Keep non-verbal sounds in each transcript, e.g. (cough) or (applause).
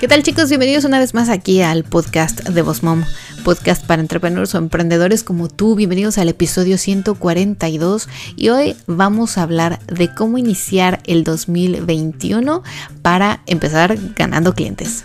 ¿Qué tal chicos? Bienvenidos una vez más aquí al podcast de Boss Mom, podcast para entrepreneurs o emprendedores como tú. Bienvenidos al episodio 142 y hoy vamos a hablar de cómo iniciar el 2021 para empezar ganando clientes.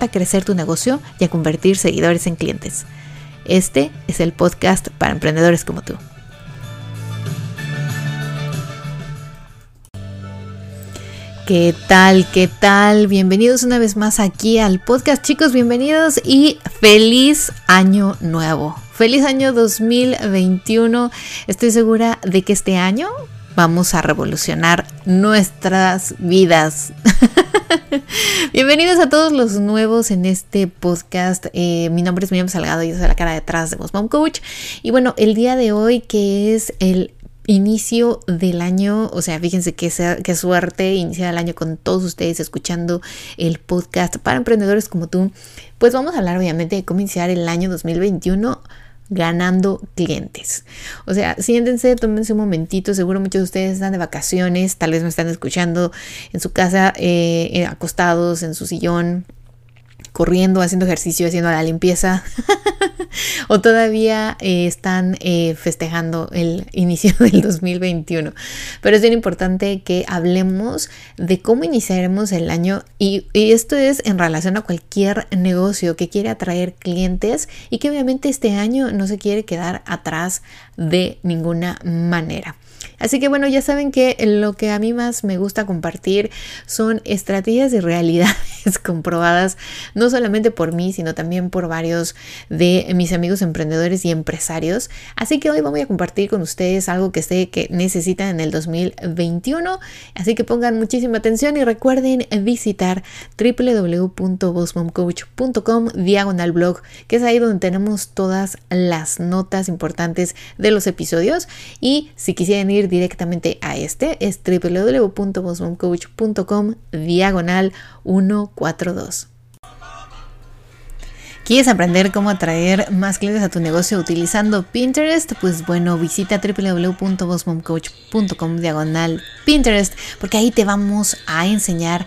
a crecer tu negocio y a convertir seguidores en clientes. Este es el podcast para emprendedores como tú. ¿Qué tal? ¿Qué tal? Bienvenidos una vez más aquí al podcast, chicos, bienvenidos y feliz año nuevo. Feliz año 2021. Estoy segura de que este año vamos a revolucionar nuestras vidas. (laughs) Bienvenidos a todos los nuevos en este podcast. Eh, mi nombre es Miriam Salgado y yo soy la cara detrás de Boss Mom Coach. Y bueno, el día de hoy que es el inicio del año, o sea, fíjense qué, qué suerte iniciar el año con todos ustedes escuchando el podcast para emprendedores como tú. Pues vamos a hablar obviamente de cómo iniciar el año 2021 ganando clientes. O sea, siéntense, tómense un momentito, seguro muchos de ustedes están de vacaciones, tal vez me están escuchando en su casa, eh, eh, acostados en su sillón, corriendo, haciendo ejercicio, haciendo la limpieza, (laughs) o todavía eh, están eh, festejando el (laughs) inicio del 2021. Pero es bien importante que hablemos de cómo iniciaremos el año y, esto es en relación a cualquier negocio que quiere atraer clientes y que obviamente este año no se quiere quedar atrás de ninguna manera. Así que bueno, ya saben que lo que a mí más me gusta compartir son estrategias y realidades (laughs) comprobadas, no solamente por mí, sino también por varios de mis amigos emprendedores y empresarios. Así que hoy voy a compartir con ustedes algo que sé que necesitan en el 2021. Así que pongan muchísima atención y recuerden visitar www.bossmomcoach.com diagonal blog, que es ahí donde tenemos todas las notas importantes de los episodios. Y si quisieran ir directamente a este, es www.bosmomcoach.com diagonal 142. ¿Quieres aprender cómo atraer más clientes a tu negocio utilizando Pinterest? Pues bueno, visita www.bosmomcoach.com diagonal Pinterest porque ahí te vamos a enseñar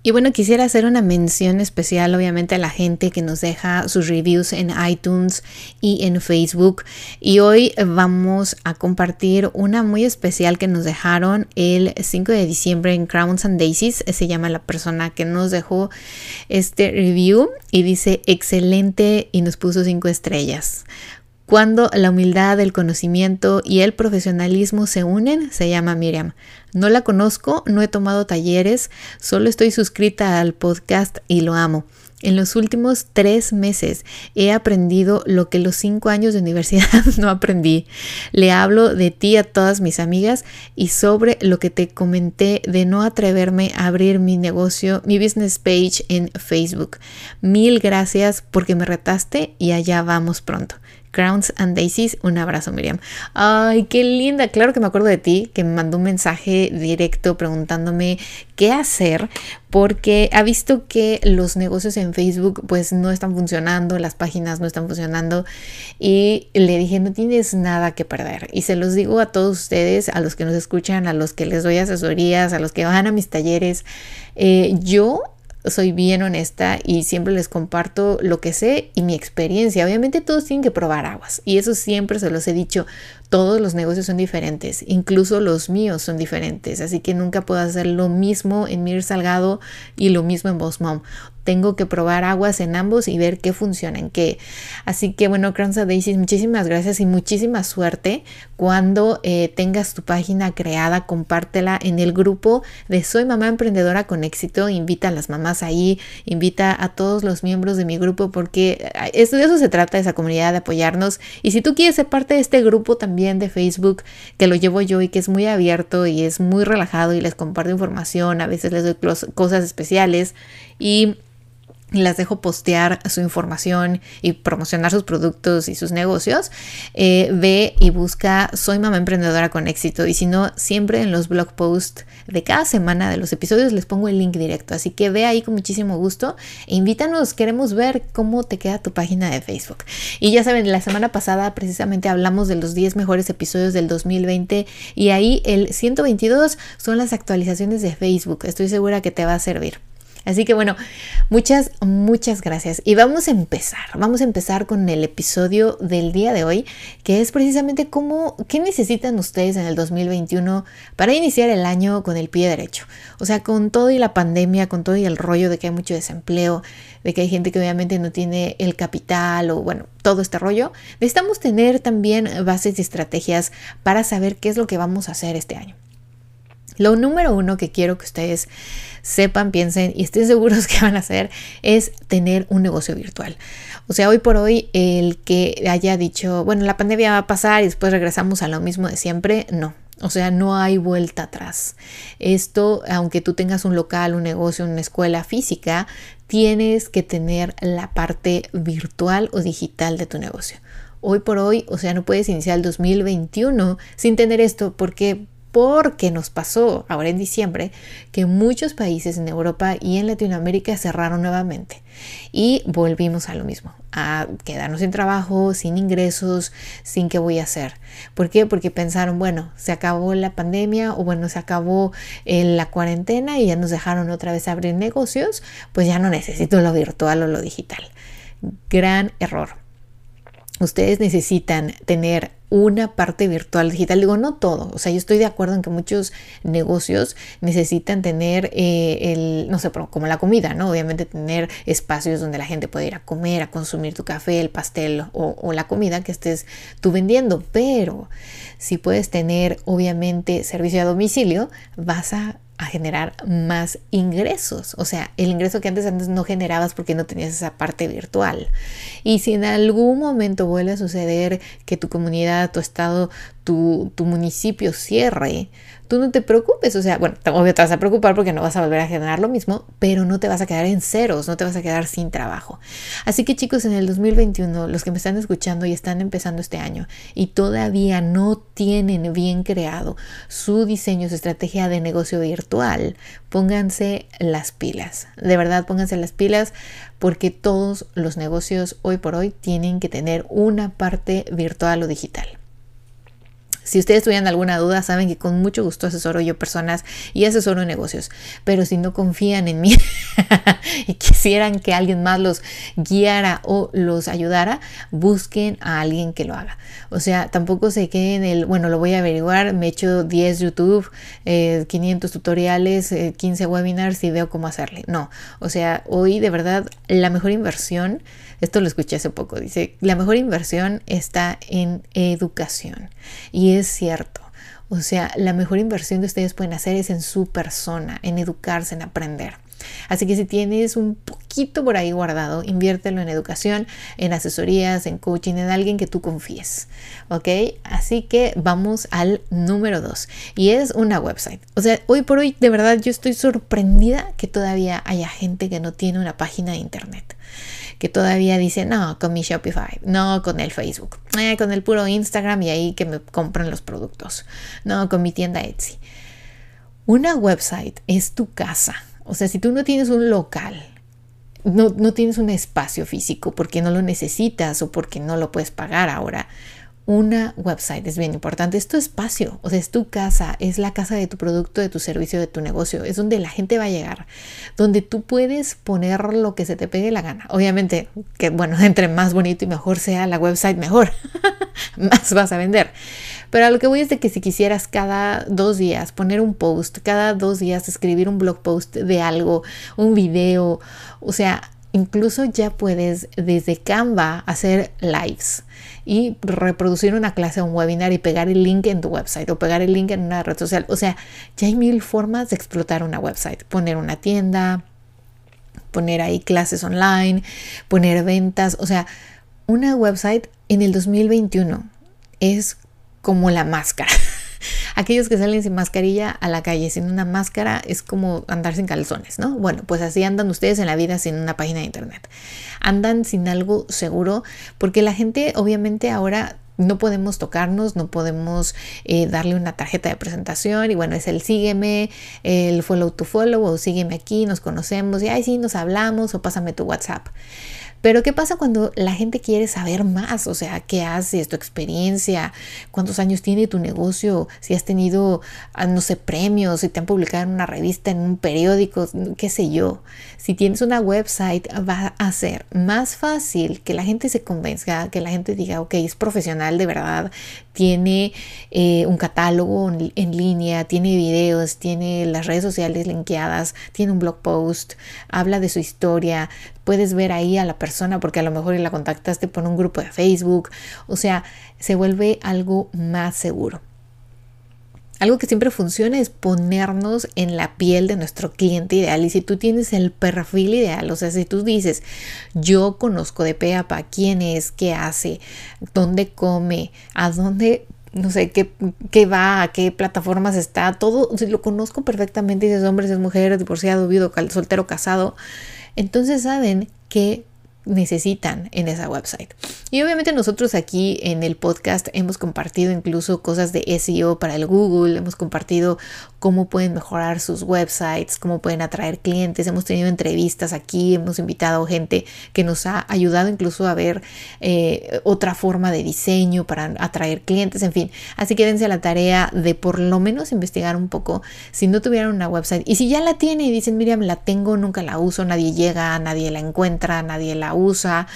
Y bueno, quisiera hacer una mención especial obviamente a la gente que nos deja sus reviews en iTunes y en Facebook. Y hoy vamos a compartir una muy especial que nos dejaron el 5 de diciembre en Crowns and Daisies. Se llama la persona que nos dejó este review y dice excelente y nos puso 5 estrellas. Cuando la humildad, el conocimiento y el profesionalismo se unen, se llama Miriam. No la conozco, no he tomado talleres, solo estoy suscrita al podcast y lo amo. En los últimos tres meses he aprendido lo que los cinco años de universidad (laughs) no aprendí. Le hablo de ti a todas mis amigas y sobre lo que te comenté de no atreverme a abrir mi negocio, mi business page en Facebook. Mil gracias porque me retaste y allá vamos pronto. Crowns and Daisies. Un abrazo, Miriam. Ay, qué linda. Claro que me acuerdo de ti, que me mandó un mensaje directo preguntándome qué hacer, porque ha visto que los negocios en Facebook pues no están funcionando, las páginas no están funcionando y le dije, no tienes nada que perder. Y se los digo a todos ustedes, a los que nos escuchan, a los que les doy asesorías, a los que van a mis talleres. Eh, yo soy bien honesta y siempre les comparto lo que sé y mi experiencia. Obviamente todos tienen que probar aguas y eso siempre se los he dicho. Todos los negocios son diferentes, incluso los míos son diferentes, así que nunca puedo hacer lo mismo en Mir Salgado y lo mismo en Boss Mom. tengo que probar aguas en ambos y ver qué funciona en qué. Así que bueno, Crowns Daisy, muchísimas gracias y muchísima suerte. Cuando eh, tengas tu página creada, compártela en el grupo de Soy Mamá Emprendedora con Éxito. Invita a las mamás ahí, invita a todos los miembros de mi grupo porque eh, de eso se trata, esa comunidad, de apoyarnos. Y si tú quieres ser parte de este grupo también de Facebook, que lo llevo yo y que es muy abierto y es muy relajado y les comparto información, a veces les doy cosas especiales. Y las dejo postear su información y promocionar sus productos y sus negocios, eh, ve y busca Soy Mamá Emprendedora con éxito. Y si no, siempre en los blog posts de cada semana de los episodios les pongo el link directo. Así que ve ahí con muchísimo gusto e invítanos. Queremos ver cómo te queda tu página de Facebook. Y ya saben, la semana pasada precisamente hablamos de los 10 mejores episodios del 2020 y ahí el 122 son las actualizaciones de Facebook. Estoy segura que te va a servir. Así que bueno, muchas, muchas gracias. Y vamos a empezar, vamos a empezar con el episodio del día de hoy, que es precisamente cómo, qué necesitan ustedes en el 2021 para iniciar el año con el pie derecho. O sea, con todo y la pandemia, con todo y el rollo de que hay mucho desempleo, de que hay gente que obviamente no tiene el capital o bueno, todo este rollo, necesitamos tener también bases y estrategias para saber qué es lo que vamos a hacer este año. Lo número uno que quiero que ustedes sepan, piensen y estén seguros (laughs) que van a hacer es tener un negocio virtual. O sea, hoy por hoy el que haya dicho, bueno, la pandemia va a pasar y después regresamos a lo mismo de siempre, no. O sea, no hay vuelta atrás. Esto, aunque tú tengas un local, un negocio, una escuela física, tienes que tener la parte virtual o digital de tu negocio. Hoy por hoy, o sea, no puedes iniciar el 2021 sin tener esto porque porque nos pasó ahora en diciembre que muchos países en Europa y en Latinoamérica cerraron nuevamente y volvimos a lo mismo, a quedarnos sin trabajo, sin ingresos, sin qué voy a hacer. ¿Por qué? Porque pensaron, bueno, se acabó la pandemia o bueno, se acabó eh, la cuarentena y ya nos dejaron otra vez abrir negocios, pues ya no necesito lo virtual o lo digital. Gran error. Ustedes necesitan tener una parte virtual digital. Digo, no todo. O sea, yo estoy de acuerdo en que muchos negocios necesitan tener eh, el, no sé, como la comida, ¿no? Obviamente tener espacios donde la gente puede ir a comer, a consumir tu café, el pastel o, o la comida que estés tú vendiendo. Pero si puedes tener, obviamente, servicio a domicilio, vas a a generar más ingresos. O sea, el ingreso que antes, antes no generabas porque no tenías esa parte virtual. Y si en algún momento vuelve a suceder que tu comunidad, tu estado, tu, municipio cierre, tú no te preocupes, o sea, bueno, obvio te vas a preocupar porque no vas a volver a generar lo mismo, pero no te vas a quedar en ceros, no te vas a quedar sin trabajo. Así que chicos, en el 2021, los que me están escuchando y están empezando este año y todavía no tienen bien creado su diseño, su estrategia de negocio virtual, pónganse las pilas. De verdad, pónganse las pilas porque todos los negocios hoy por hoy tienen que tener una parte virtual o digital. Si ustedes tuvieran alguna duda, saben que con mucho gusto asesoro yo personas y asesoro negocios. Pero si no confían en mí (laughs) y quisieran que alguien más los guiara o los ayudara, busquen a alguien que lo haga. O sea, tampoco se queden el, bueno, lo voy a averiguar, me echo 10 YouTube, 500 eh, tutoriales, 15 eh, webinars y veo cómo hacerle. No, o sea, hoy de verdad la mejor inversión esto lo escuché hace poco. Dice, la mejor inversión está en educación. Y es cierto. O sea, la mejor inversión que ustedes pueden hacer es en su persona, en educarse, en aprender. Así que si tienes un poquito por ahí guardado, inviértelo en educación, en asesorías, en coaching, en alguien que tú confíes. ¿Ok? Así que vamos al número dos y es una website. O sea, hoy por hoy de verdad yo estoy sorprendida que todavía haya gente que no tiene una página de internet que todavía dice, no, con mi Shopify, no con el Facebook, eh, con el puro Instagram y ahí que me compran los productos, no con mi tienda Etsy. Una website es tu casa. O sea, si tú no tienes un local, no, no tienes un espacio físico porque no lo necesitas o porque no lo puedes pagar ahora, una website es bien importante. Es tu espacio, o sea, es tu casa, es la casa de tu producto, de tu servicio, de tu negocio. Es donde la gente va a llegar, donde tú puedes poner lo que se te pegue la gana. Obviamente, que bueno, (laughs) entre más bonito y mejor sea la website, mejor. (laughs) más vas a vender. Pero a lo que voy es de que si quisieras cada dos días poner un post, cada dos días escribir un blog post de algo, un video, o sea, incluso ya puedes desde Canva hacer lives y reproducir una clase o un webinar y pegar el link en tu website o pegar el link en una red social. O sea, ya hay mil formas de explotar una website. Poner una tienda, poner ahí clases online, poner ventas. O sea, una website en el 2021 es como la máscara. (laughs) Aquellos que salen sin mascarilla a la calle sin una máscara es como andar sin calzones, ¿no? Bueno, pues así andan ustedes en la vida sin una página de internet. Andan sin algo seguro porque la gente obviamente ahora no podemos tocarnos, no podemos eh, darle una tarjeta de presentación y bueno, es el sígueme, el follow to follow o sígueme aquí, nos conocemos y ay sí, nos hablamos o pásame tu WhatsApp. Pero ¿qué pasa cuando la gente quiere saber más? O sea, ¿qué haces? ¿Tu experiencia? ¿Cuántos años tiene tu negocio? Si has tenido, ah, no sé, premios, si te han publicado en una revista, en un periódico, qué sé yo. Si tienes una website, va a ser más fácil que la gente se convenza, que la gente diga, ok, es profesional de verdad, tiene eh, un catálogo en, línea, tiene videos, tiene las redes sociales linkeadas, tiene un blog post, habla de su historia, puedes ver ahí a la persona porque a lo mejor la contactaste por un grupo de Facebook, o sea, se vuelve algo más seguro. Algo que siempre funciona es ponernos en la piel de nuestro cliente ideal. Y si tú tienes el perfil ideal, o sea, si tú dices, yo conozco de Peapa quién es, qué hace, dónde come, a dónde no sé qué, qué, va, a qué plataformas está, todo, si lo conozco perfectamente, dices hombres, es mujer, divorciado, viudo, soltero, casado, entonces saben que necesitan en esa website. Y obviamente nosotros aquí en el podcast hemos compartido incluso cosas de SEO para el Google, hemos compartido cómo pueden mejorar sus websites, cómo pueden atraer clientes, hemos tenido entrevistas aquí, hemos invitado gente que nos ha ayudado incluso a ver eh, otra forma de diseño para atraer clientes, en fin. Así que dense a la tarea de por lo menos investigar un poco si no tuvieran una website. Y si ya la tiene y dicen, Miriam, la tengo, nunca la uso, nadie llega, nadie la encuentra, nadie la usa.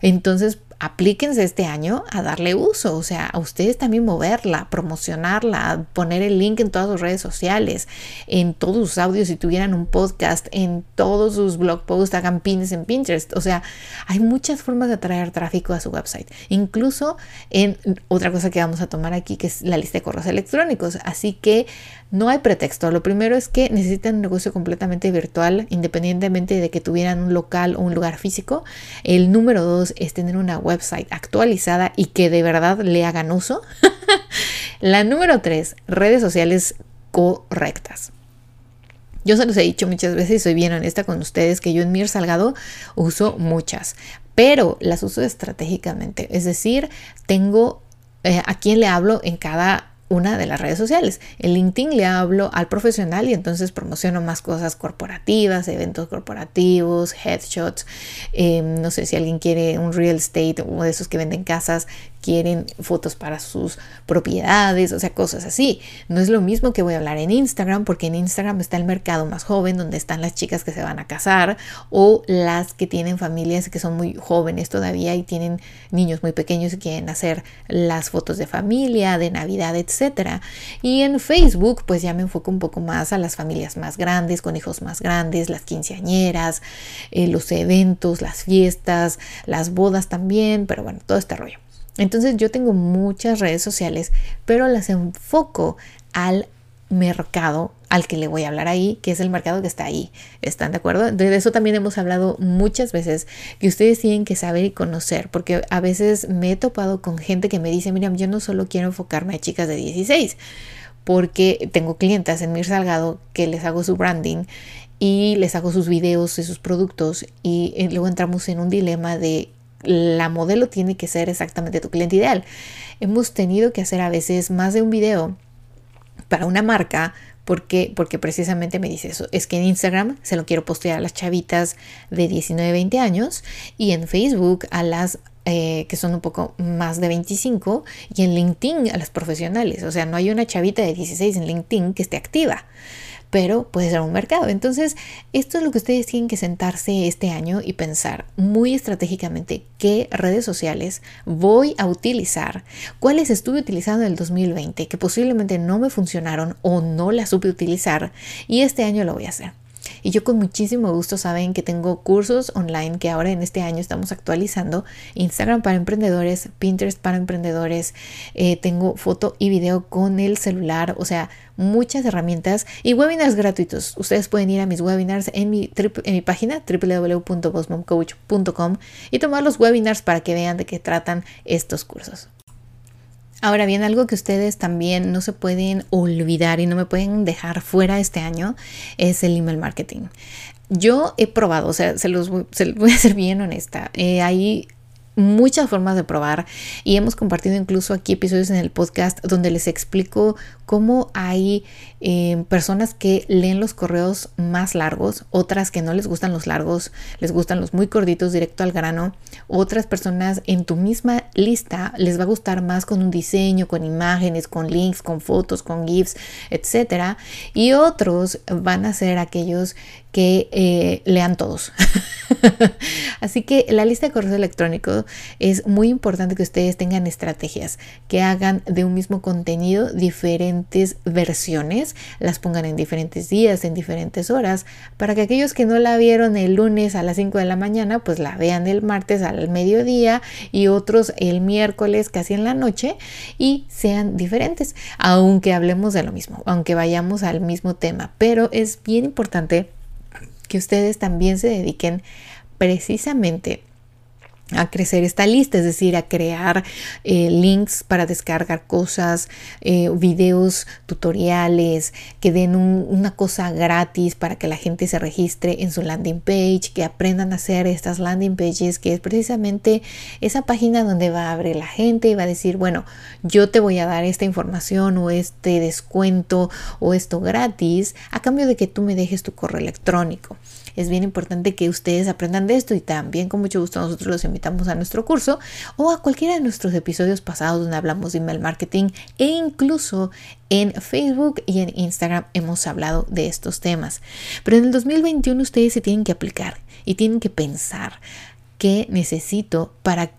Entonces aplíquense este año a darle uso, o sea, a ustedes también moverla, promocionarla, poner el link en todas sus redes sociales, en todos sus audios, si tuvieran un podcast, en todos sus blog posts, hagan pins en Pinterest, o sea, hay muchas formas de atraer tráfico a su website, incluso en otra cosa que vamos a tomar aquí, que es la lista de correos electrónicos, así que no hay pretexto. Lo primero es que necesitan un negocio completamente virtual, independientemente de que tuvieran un local o un lugar físico. El número dos es tener una website actualizada y que de verdad le hagan uso. (laughs) La número tres, redes sociales correctas. Yo se los he dicho muchas veces y soy bien honesta con ustedes que yo en Mir Salgado uso muchas, pero las uso estratégicamente. Es decir, tengo eh, a quién le hablo en cada una de las redes sociales. En LinkedIn le hablo al profesional y entonces promociono más cosas corporativas, eventos corporativos, headshots. Em, no sé si alguien quiere un real estate o de esos que venden casas, quieren fotos para sus propiedades, o sea, cosas así. No es lo mismo que voy a hablar en Instagram, porque en Instagram está el mercado más joven, donde están las chicas que se van a casar o las que tienen familias que son muy jóvenes todavía y tienen niños muy pequeños y quieren hacer las fotos de familia, de Navidad, etc. Y en Facebook, pues ya me enfoco un poco más a las familias más grandes, con hijos más grandes, las quinceañeras, eh, los eventos, las fiestas, las bodas también, pero bueno, todo este rollo. Entonces yo tengo muchas redes sociales, pero las enfoco al mercado al que le voy a hablar ahí, que es el mercado que está ahí. ¿Están de acuerdo? De eso también hemos hablado muchas veces, que ustedes tienen que saber y conocer, porque a veces me he topado con gente que me dice, mira, yo no solo quiero enfocarme a chicas de 16, porque tengo clientas en Mir Salgado que les hago su branding y les hago sus videos y sus productos y eh, luego entramos en un dilema de la modelo tiene que ser exactamente tu cliente ideal. Hemos tenido que hacer a veces más de un video para una marca porque, porque precisamente me dice eso. Es que en Instagram se lo quiero postear a las chavitas de 19, 20 años y en Facebook a las eh, que son un poco más de 25 y en LinkedIn a las profesionales. O sea, no hay una chavita de 16 en LinkedIn que esté activa pero puede ser un mercado. Entonces, esto es lo que ustedes tienen que sentarse este año y pensar muy estratégicamente qué redes sociales voy a utilizar, cuáles estuve utilizando en el 2020 que posiblemente no me funcionaron o no las supe utilizar y este año lo voy a hacer. Y yo con muchísimo gusto saben que tengo cursos online que ahora en este año estamos actualizando. Instagram para emprendedores, Pinterest para emprendedores, eh, tengo foto y video con el celular, o sea, muchas herramientas y webinars gratuitos. Ustedes pueden ir a mis webinars en mi, página www.bossmomcoach.com y tomar los webinars para que vean de qué tratan estos cursos. Ahora bien, algo que ustedes también no se pueden olvidar y no me pueden dejar fuera este año es el email marketing. Yo he probado, o sea, se los, voy a ser bien honesta. Eh, hay muchas formas de probar y hemos compartido incluso aquí episodios en el podcast donde les explico cómo hay eh, personas que leen los correos más largos, otras que no les gustan los largos, les gustan los muy cortitos, directo al grano, otras personas en tu misma lista les va a gustar más con un diseño, con imágenes, con links, con fotos, con GIFs, etcétera, y otros van a ser aquellos que eh, lean todos. (laughs) Así que la lista de correos electrónicos es muy importante que ustedes tengan estrategias que hagan de un mismo contenido diferentes versiones, las pongan en diferentes días, en diferentes horas, para que aquellos que no la vieron el lunes a las 5 de la mañana, pues la vean el martes al mediodía y otros el miércoles casi en la noche y sean diferentes, aunque hablemos de lo mismo, aunque vayamos al mismo tema, pero es bien importante que ustedes también se dediquen precisamente a crecer esta lista, es decir, a crear eh, links para descargar cosas, eh, videos, tutoriales, que den una cosa gratis para que la gente se registre en su landing page, que aprendan a hacer estas landing pages, que es precisamente esa página donde va a abrir la gente y va a decir, bueno, yo te voy a dar esta información o este descuento o esto gratis a cambio de que tú me dejes tu correo electrónico es bien importante que ustedes aprendan de esto y también con mucho gusto nosotros los invitamos a nuestro curso o a cualquiera de nuestros episodios pasados donde hablamos de email marketing e incluso en Facebook y en Instagram hemos hablado de estos temas. Pero en el 2021 ustedes se tienen que aplicar y tienen que pensar qué necesito para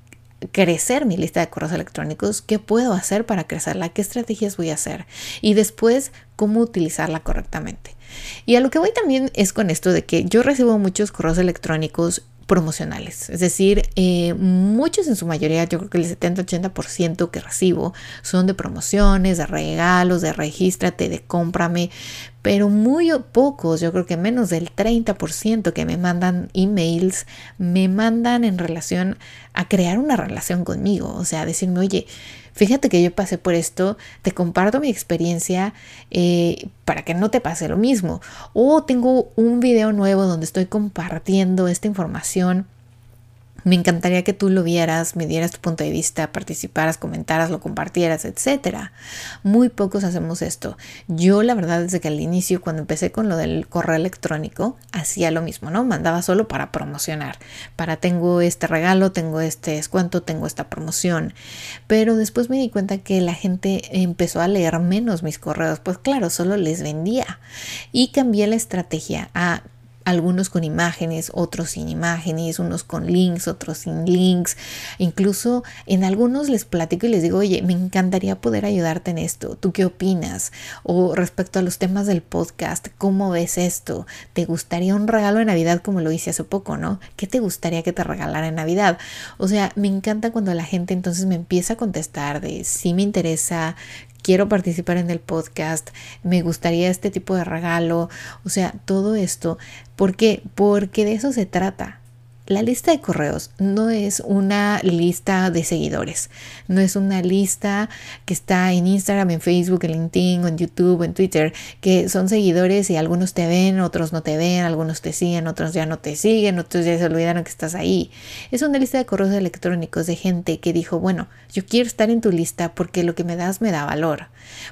crecer mi lista de correos electrónicos, qué puedo hacer para crecerla, qué estrategias voy a hacer y después cómo utilizarla correctamente. Y a lo que voy también es con esto de que yo recibo muchos correos electrónicos promocionales. Es decir, eh, muchos en su mayoría, yo creo que el 70-80% que recibo son de promociones, de regalos, de regístrate, de cómprame, pero muy pocos, yo creo que menos del 30% que me mandan emails, me mandan en relación a crear una relación conmigo, o sea, decirme, oye, fíjate que yo pasé por esto, te comparto mi experiencia eh, para que no te pase lo mismo. O tengo un video nuevo donde estoy compartiendo esta información me encantaría que tú lo vieras, me dieras tu punto de vista, participaras, comentaras, lo compartieras, etc. Muy pocos hacemos esto. Yo la verdad desde que al inicio, cuando empecé con lo del correo electrónico, hacía lo mismo, ¿no? Mandaba solo para promocionar, para tengo este regalo, tengo este descuento, tengo esta promoción. Pero después me di cuenta que la gente empezó a leer menos mis correos, pues claro, solo les vendía. Y cambié la estrategia a algunos con imágenes, otros sin imágenes, unos con links, otros sin links. Incluso en algunos les platico y les digo, oye, me encantaría poder ayudarte en esto. ¿Tú qué opinas? O respecto a los temas del podcast, ¿cómo ves esto? ¿Te gustaría un regalo de Navidad como lo hice hace poco, no? ¿Qué te gustaría que te regalara en Navidad? O sea, me encanta cuando la gente entonces me empieza a contestar de si me interesa, quiero participar en el podcast, me gustaría este tipo de regalo, o sea, todo esto. ¿Por qué? Porque de eso se trata. La lista de correos no es una lista de seguidores, no es una lista que está en Instagram, en Facebook, en LinkedIn, en YouTube, en Twitter, que son seguidores y algunos te ven, otros no te ven, algunos te siguen, otros ya no te siguen, otros ya se olvidaron que estás ahí. Es una lista de correos electrónicos de gente que dijo, bueno, yo quiero estar en tu lista porque lo que me das me da valor,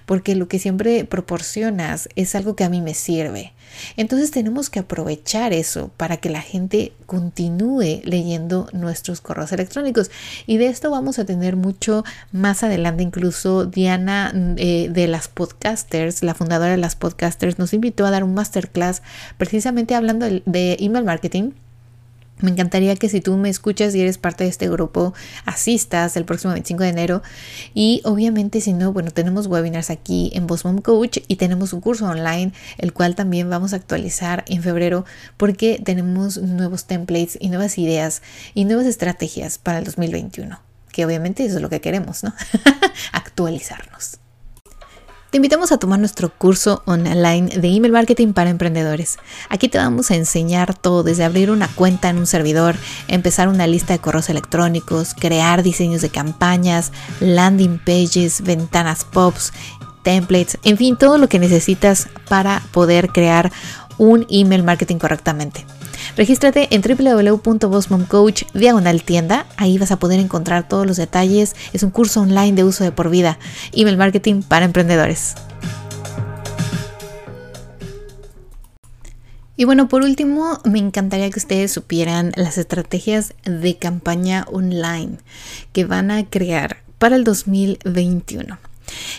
porque lo que siempre proporcionas es algo que a mí me sirve. Entonces tenemos que aprovechar eso para que la gente continúe leyendo nuestros correos electrónicos. Y de esto vamos a tener mucho más adelante. Incluso Diana eh, de las podcasters, la fundadora de las podcasters, nos invitó a dar un masterclass precisamente hablando de email marketing me encantaría que si tú me escuchas y eres parte de este grupo, asistas el próximo 25 de enero. Y obviamente si no, bueno, tenemos webinars aquí en Boss Coach y tenemos un curso online, el cual también vamos a actualizar en febrero porque tenemos nuevos templates y nuevas ideas y nuevas estrategias para el 2021. Que obviamente eso es lo que queremos, ¿no? (laughs) Actualizarnos. Te invitamos a tomar nuestro curso online de email marketing para emprendedores. Aquí te vamos a enseñar todo, desde abrir una cuenta en un servidor, empezar una lista de correos electrónicos, crear diseños de campañas, landing pages, ventanas pops, templates, en fin, todo lo que necesitas para poder crear un email marketing correctamente. Regístrate en www.bossmomcoach diagonal tienda. Ahí vas a poder encontrar todos los detalles. Es un curso online de uso de por vida. Email marketing para emprendedores. Y bueno, por último, me encantaría que ustedes supieran las estrategias de campaña online que van a crear para el 2021.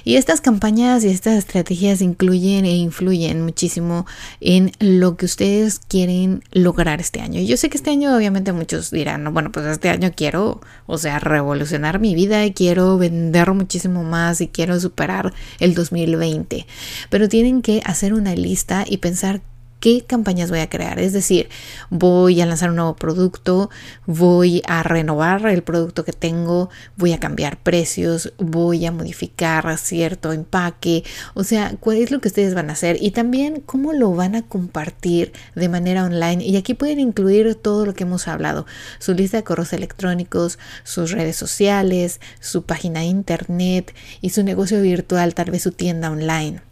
Y estas campañas y estas estrategias incluyen e influyen muchísimo en lo que ustedes quieren lograr este año. Yo sé que este año obviamente muchos dirán, bueno, pues este año quiero, o sea, revolucionar mi vida y quiero vender muchísimo más y quiero superar el 2020. Pero tienen que hacer una lista y pensar qué campañas voy a crear. Es decir, voy a lanzar un nuevo producto, voy a renovar el producto que tengo, voy a cambiar precios, voy a modificar cierto empaque. O sea, cuál es lo que ustedes van a hacer y también cómo lo van a compartir de manera online. Y aquí pueden incluir todo lo que hemos hablado, su lista de correos electrónicos, sus redes sociales, su página de internet y su negocio virtual, tal vez su tienda online.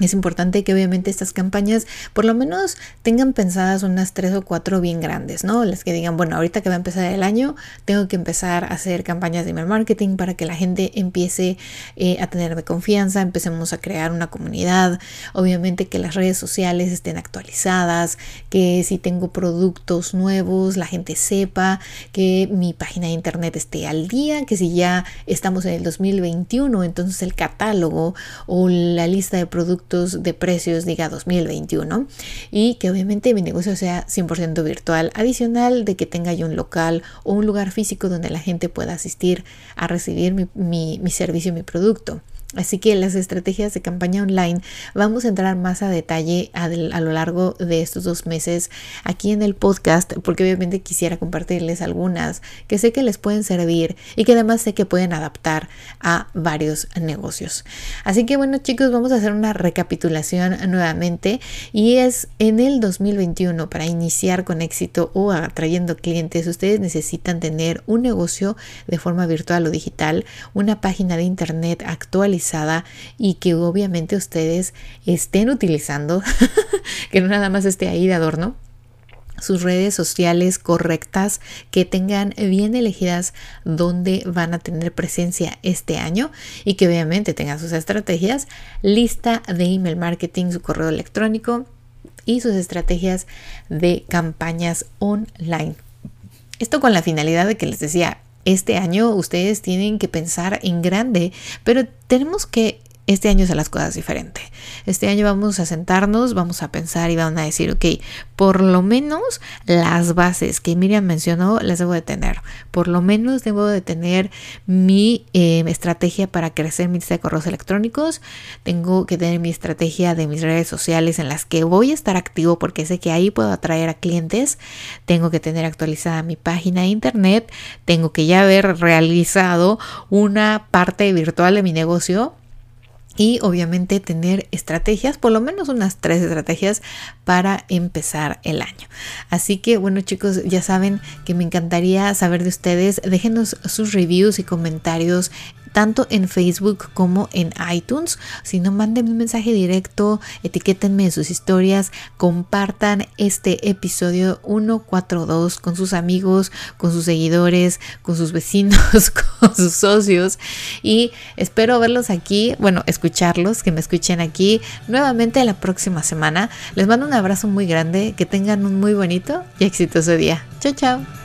Es importante que obviamente estas campañas por lo menos tengan pensadas unas tres o cuatro bien grandes, ¿no? Las que digan, bueno, ahorita que va a empezar el año, tengo que empezar a hacer campañas de email marketing para que la gente empiece eh, a tenerme confianza, empecemos a crear una comunidad, obviamente que las redes sociales estén actualizadas, que si tengo productos nuevos, la gente sepa, que mi página de internet esté al día, que si ya estamos en el 2021, entonces el catálogo o la lista de productos de precios diga 2021 y que obviamente mi negocio sea 100% virtual, adicional de que tenga yo un local o un lugar físico donde la gente pueda asistir a recibir mi, mi, mi servicio, mi producto. Así que las estrategias de campaña online vamos a entrar más a detalle a, lo largo de estos dos meses aquí en el podcast porque obviamente quisiera compartirles algunas que sé que les pueden servir y que además sé que pueden adaptar a varios negocios. Así que bueno chicos vamos a hacer una recapitulación nuevamente y es en el 2021 para iniciar con éxito o atrayendo clientes ustedes necesitan tener un negocio de forma virtual o digital, una página de internet actualizada y que obviamente ustedes estén utilizando, (laughs) que no nada más esté ahí de adorno sus redes sociales correctas, que tengan bien elegidas dónde van a tener presencia este año y que obviamente tengan sus estrategias, lista de email marketing, su correo electrónico y sus estrategias de campañas online. Esto con la finalidad de que les decía, este año ustedes tienen que pensar en grande, pero tenemos que este año hacer las cosas diferente. Este año vamos a sentarnos, vamos a pensar y vamos a decir, ok, por lo menos las bases que Miriam mencionó las debo de tener. Por lo menos debo de tener mi em, estrategia para crecer mi lista de correos electrónicos. Tengo que tener mi estrategia de mis redes sociales en las que voy a estar activo porque sé que ahí puedo atraer a clientes. Tengo que tener actualizada mi página de internet. Tengo que ya haber realizado una parte virtual de mi negocio y obviamente tener estrategias, por lo menos unas tres estrategias para empezar el año. Así que bueno chicos, ya saben que me encantaría saber de ustedes. Déjenos sus reviews y comentarios tanto en Facebook como en iTunes. Si no, mándenme un mensaje directo, etiquétenme en sus historias, compartan este episodio 142 con sus amigos, con sus seguidores, con sus vecinos, (laughs) con sus socios y espero verlos aquí, bueno, escucharlos, que me escuchen aquí nuevamente la próxima semana. Les mando un abrazo muy grande, que tengan un muy bonito y exitoso día. Chao, chao.